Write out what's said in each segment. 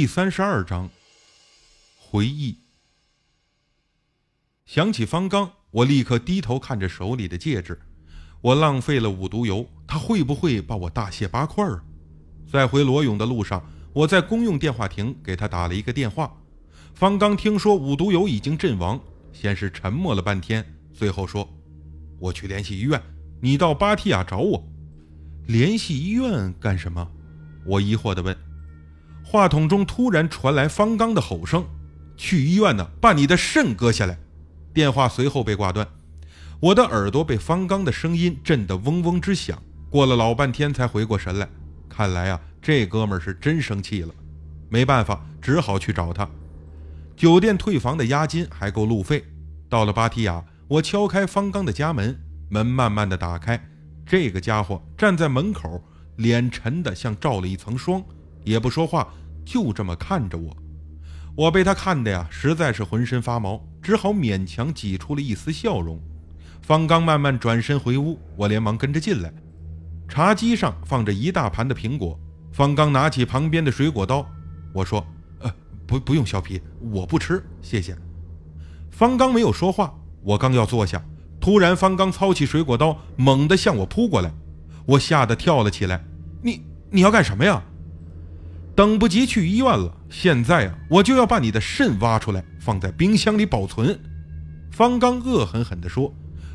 第三十二章回忆。想起方刚，我立刻低头看着手里的戒指。我浪费了五毒油，他会不会把我大卸八块啊？在回罗勇的路上，我在公用电话亭给他打了一个电话。方刚听说五毒油已经阵亡，先是沉默了半天，最后说：“我去联系医院，你到巴提亚找我。”联系医院干什么？我疑惑地问。话筒中突然传来方刚的吼声：“去医院呢，把你的肾割下来！”电话随后被挂断。我的耳朵被方刚的声音震得嗡嗡直响。过了老半天才回过神来，看来啊，这哥们儿是真生气了。没办法，只好去找他。酒店退房的押金还够路费。到了巴提雅，我敲开方刚的家门，门慢慢的打开。这个家伙站在门口，脸沉得像罩了一层霜，也不说话。就这么看着我，我被他看的呀，实在是浑身发毛，只好勉强挤出了一丝笑容。方刚慢慢转身回屋，我连忙跟着进来。茶几上放着一大盘的苹果，方刚拿起旁边的水果刀，我说：“呃，不，不用削皮，我不吃，谢谢。”方刚没有说话。我刚要坐下，突然方刚操起水果刀，猛地向我扑过来，我吓得跳了起来。“你，你要干什么呀？”等不及去医院了，现在啊，我就要把你的肾挖出来，放在冰箱里保存。”方刚恶狠狠地说。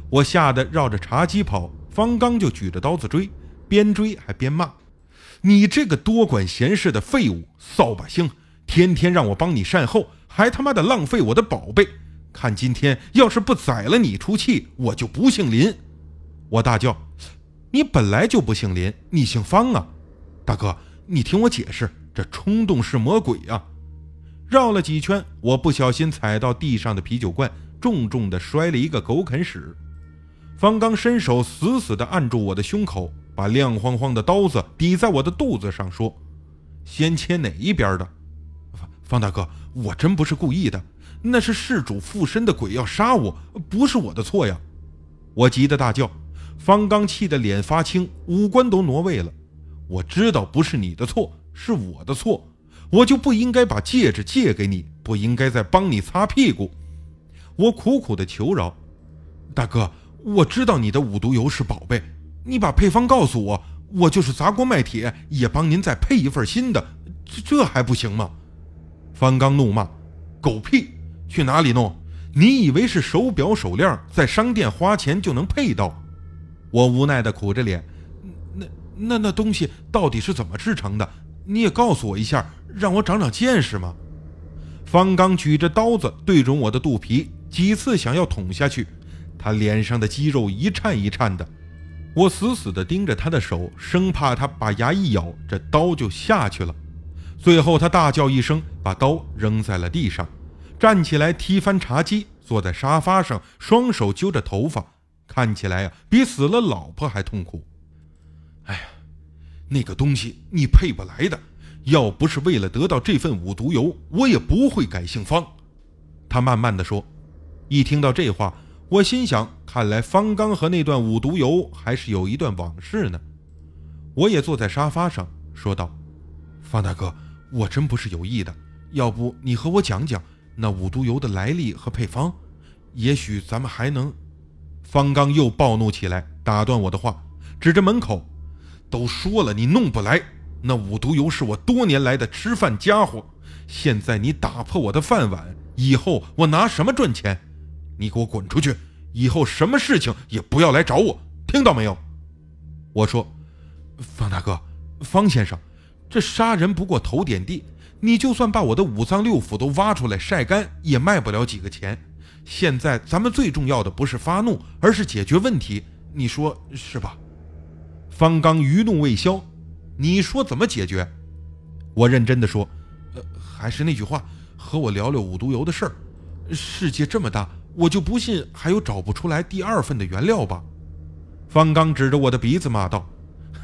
我吓得绕着茶几跑，方刚就举着刀子追，边追还边骂：“你这个多管闲事的废物，扫把星！天天让我帮你善后，还他妈的浪费我的宝贝！看今天要是不宰了你出气，我就不姓林！”我大叫：“你本来就不姓林，你姓方啊！大哥，你听我解释。”这冲动是魔鬼呀！绕了几圈，我不小心踩到地上的啤酒罐，重重的摔了一个狗啃屎。方刚伸手死死地按住我的胸口，把亮晃晃的刀子抵在我的肚子上，说：“先切哪一边的？”方大哥，我真不是故意的，那是事主附身的鬼要杀我，不是我的错呀！我急得大叫。方刚气得脸发青，五官都挪位了。我知道不是你的错。是我的错，我就不应该把戒指借给你，不应该再帮你擦屁股。我苦苦的求饶，大哥，我知道你的五毒油是宝贝，你把配方告诉我，我就是砸锅卖铁也帮您再配一份新的，这这还不行吗？方刚怒骂：“狗屁！去哪里弄？你以为是手表手链，在商店花钱就能配到？”我无奈的苦着脸：“那那那东西到底是怎么制成的？”你也告诉我一下，让我长长见识吗？方刚举着刀子对准我的肚皮，几次想要捅下去，他脸上的肌肉一颤一颤的。我死死地盯着他的手，生怕他把牙一咬，这刀就下去了。最后他大叫一声，把刀扔在了地上，站起来踢翻茶几，坐在沙发上，双手揪着头发，看起来呀，比死了老婆还痛苦。那个东西你配不来的，要不是为了得到这份五毒油，我也不会改姓方。他慢慢的说。一听到这话，我心想，看来方刚和那段五毒油还是有一段往事呢。我也坐在沙发上说道：“方大哥，我真不是有意的，要不你和我讲讲那五毒油的来历和配方，也许咱们还能……”方刚又暴怒起来，打断我的话，指着门口。都说了你弄不来，那五毒油是我多年来的吃饭家伙，现在你打破我的饭碗，以后我拿什么赚钱？你给我滚出去！以后什么事情也不要来找我，听到没有？我说，方大哥，方先生，这杀人不过头点地，你就算把我的五脏六腑都挖出来晒干，也卖不了几个钱。现在咱们最重要的不是发怒，而是解决问题，你说是吧？方刚余怒未消，你说怎么解决？我认真的说，呃，还是那句话，和我聊聊五毒油的事儿。世界这么大，我就不信还有找不出来第二份的原料吧。方刚指着我的鼻子骂道：“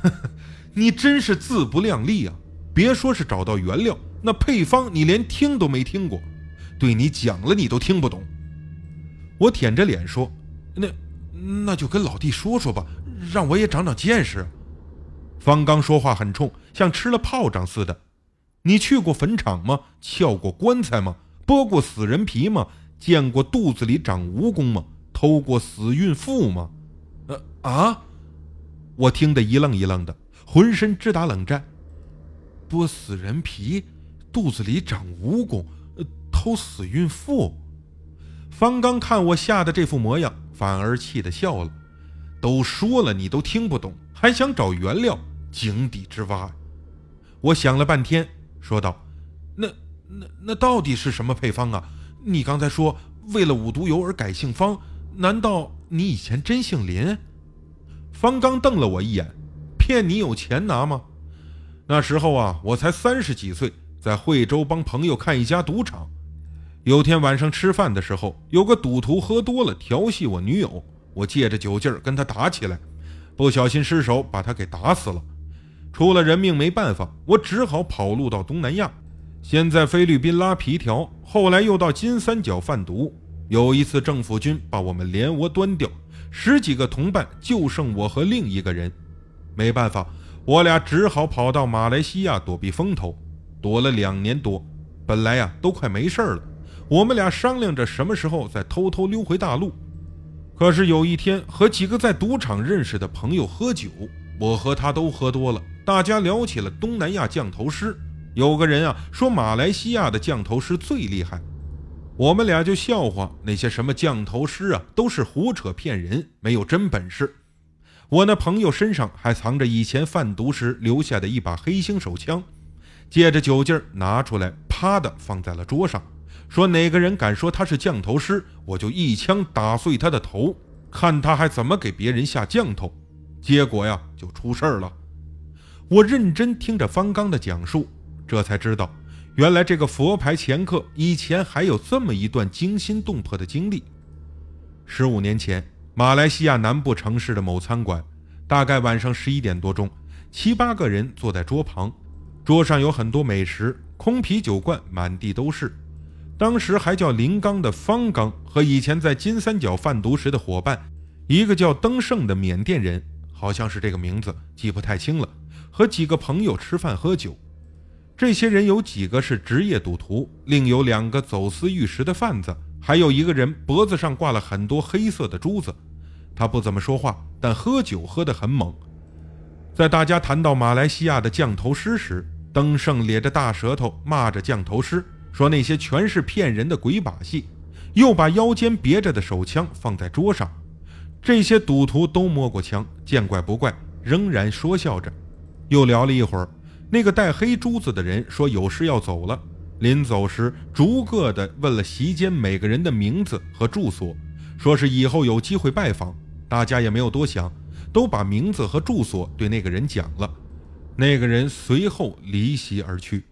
呵呵，你真是自不量力啊！别说是找到原料，那配方你连听都没听过，对你讲了你都听不懂。”我舔着脸说：“那那就跟老弟说说吧。”让我也长长见识。方刚说话很冲，像吃了炮仗似的。你去过坟场吗？撬过棺材吗？剥过死人皮吗？见过肚子里长蜈蚣吗？偷过死孕妇吗？呃啊！我听得一愣一愣的，浑身直打冷战。剥死人皮，肚子里长蜈蚣，呃偷死孕妇。方刚看我吓得这副模样，反而气得笑了。都说了，你都听不懂，还想找原料，井底之蛙。我想了半天，说道：“那、那、那到底是什么配方啊？你刚才说为了五毒油而改姓方，难道你以前真姓林？”方刚瞪了我一眼：“骗你有钱拿吗？那时候啊，我才三十几岁，在惠州帮朋友看一家赌场。有天晚上吃饭的时候，有个赌徒喝多了调戏我女友，我借着酒劲儿跟他打起来，不小心失手把他给打死了。”出了人命没办法，我只好跑路到东南亚，先在菲律宾拉皮条，后来又到金三角贩毒。有一次政府军把我们连窝端掉，十几个同伴就剩我和另一个人，没办法，我俩只好跑到马来西亚躲避风头，躲了两年多。本来呀都快没事了，我们俩商量着什么时候再偷偷溜回大陆。可是有一天和几个在赌场认识的朋友喝酒，我和他都喝多了。大家聊起了东南亚降头师，有个人啊说马来西亚的降头师最厉害，我们俩就笑话那些什么降头师啊都是胡扯骗人，没有真本事。我那朋友身上还藏着以前贩毒时留下的一把黑星手枪，借着酒劲儿拿出来，啪的放在了桌上，说哪个人敢说他是降头师，我就一枪打碎他的头，看他还怎么给别人下降头。结果呀就出事儿了。我认真听着方刚的讲述，这才知道，原来这个佛牌前客以前还有这么一段惊心动魄的经历。十五年前，马来西亚南部城市的某餐馆，大概晚上十一点多钟，七八个人坐在桌旁，桌上有很多美食，空啤酒罐满地都是。当时还叫林刚的方刚和以前在金三角贩毒时的伙伴，一个叫登盛的缅甸人，好像是这个名字，记不太清了。和几个朋友吃饭喝酒，这些人有几个是职业赌徒，另有两个走私玉石的贩子，还有一个人脖子上挂了很多黑色的珠子。他不怎么说话，但喝酒喝得很猛。在大家谈到马来西亚的降头师时，登盛咧着大舌头骂着降头师，说那些全是骗人的鬼把戏，又把腰间别着的手枪放在桌上。这些赌徒都摸过枪，见怪不怪，仍然说笑着。又聊了一会儿，那个戴黑珠子的人说有事要走了。临走时，逐个的问了席间每个人的名字和住所，说是以后有机会拜访。大家也没有多想，都把名字和住所对那个人讲了。那个人随后离席而去。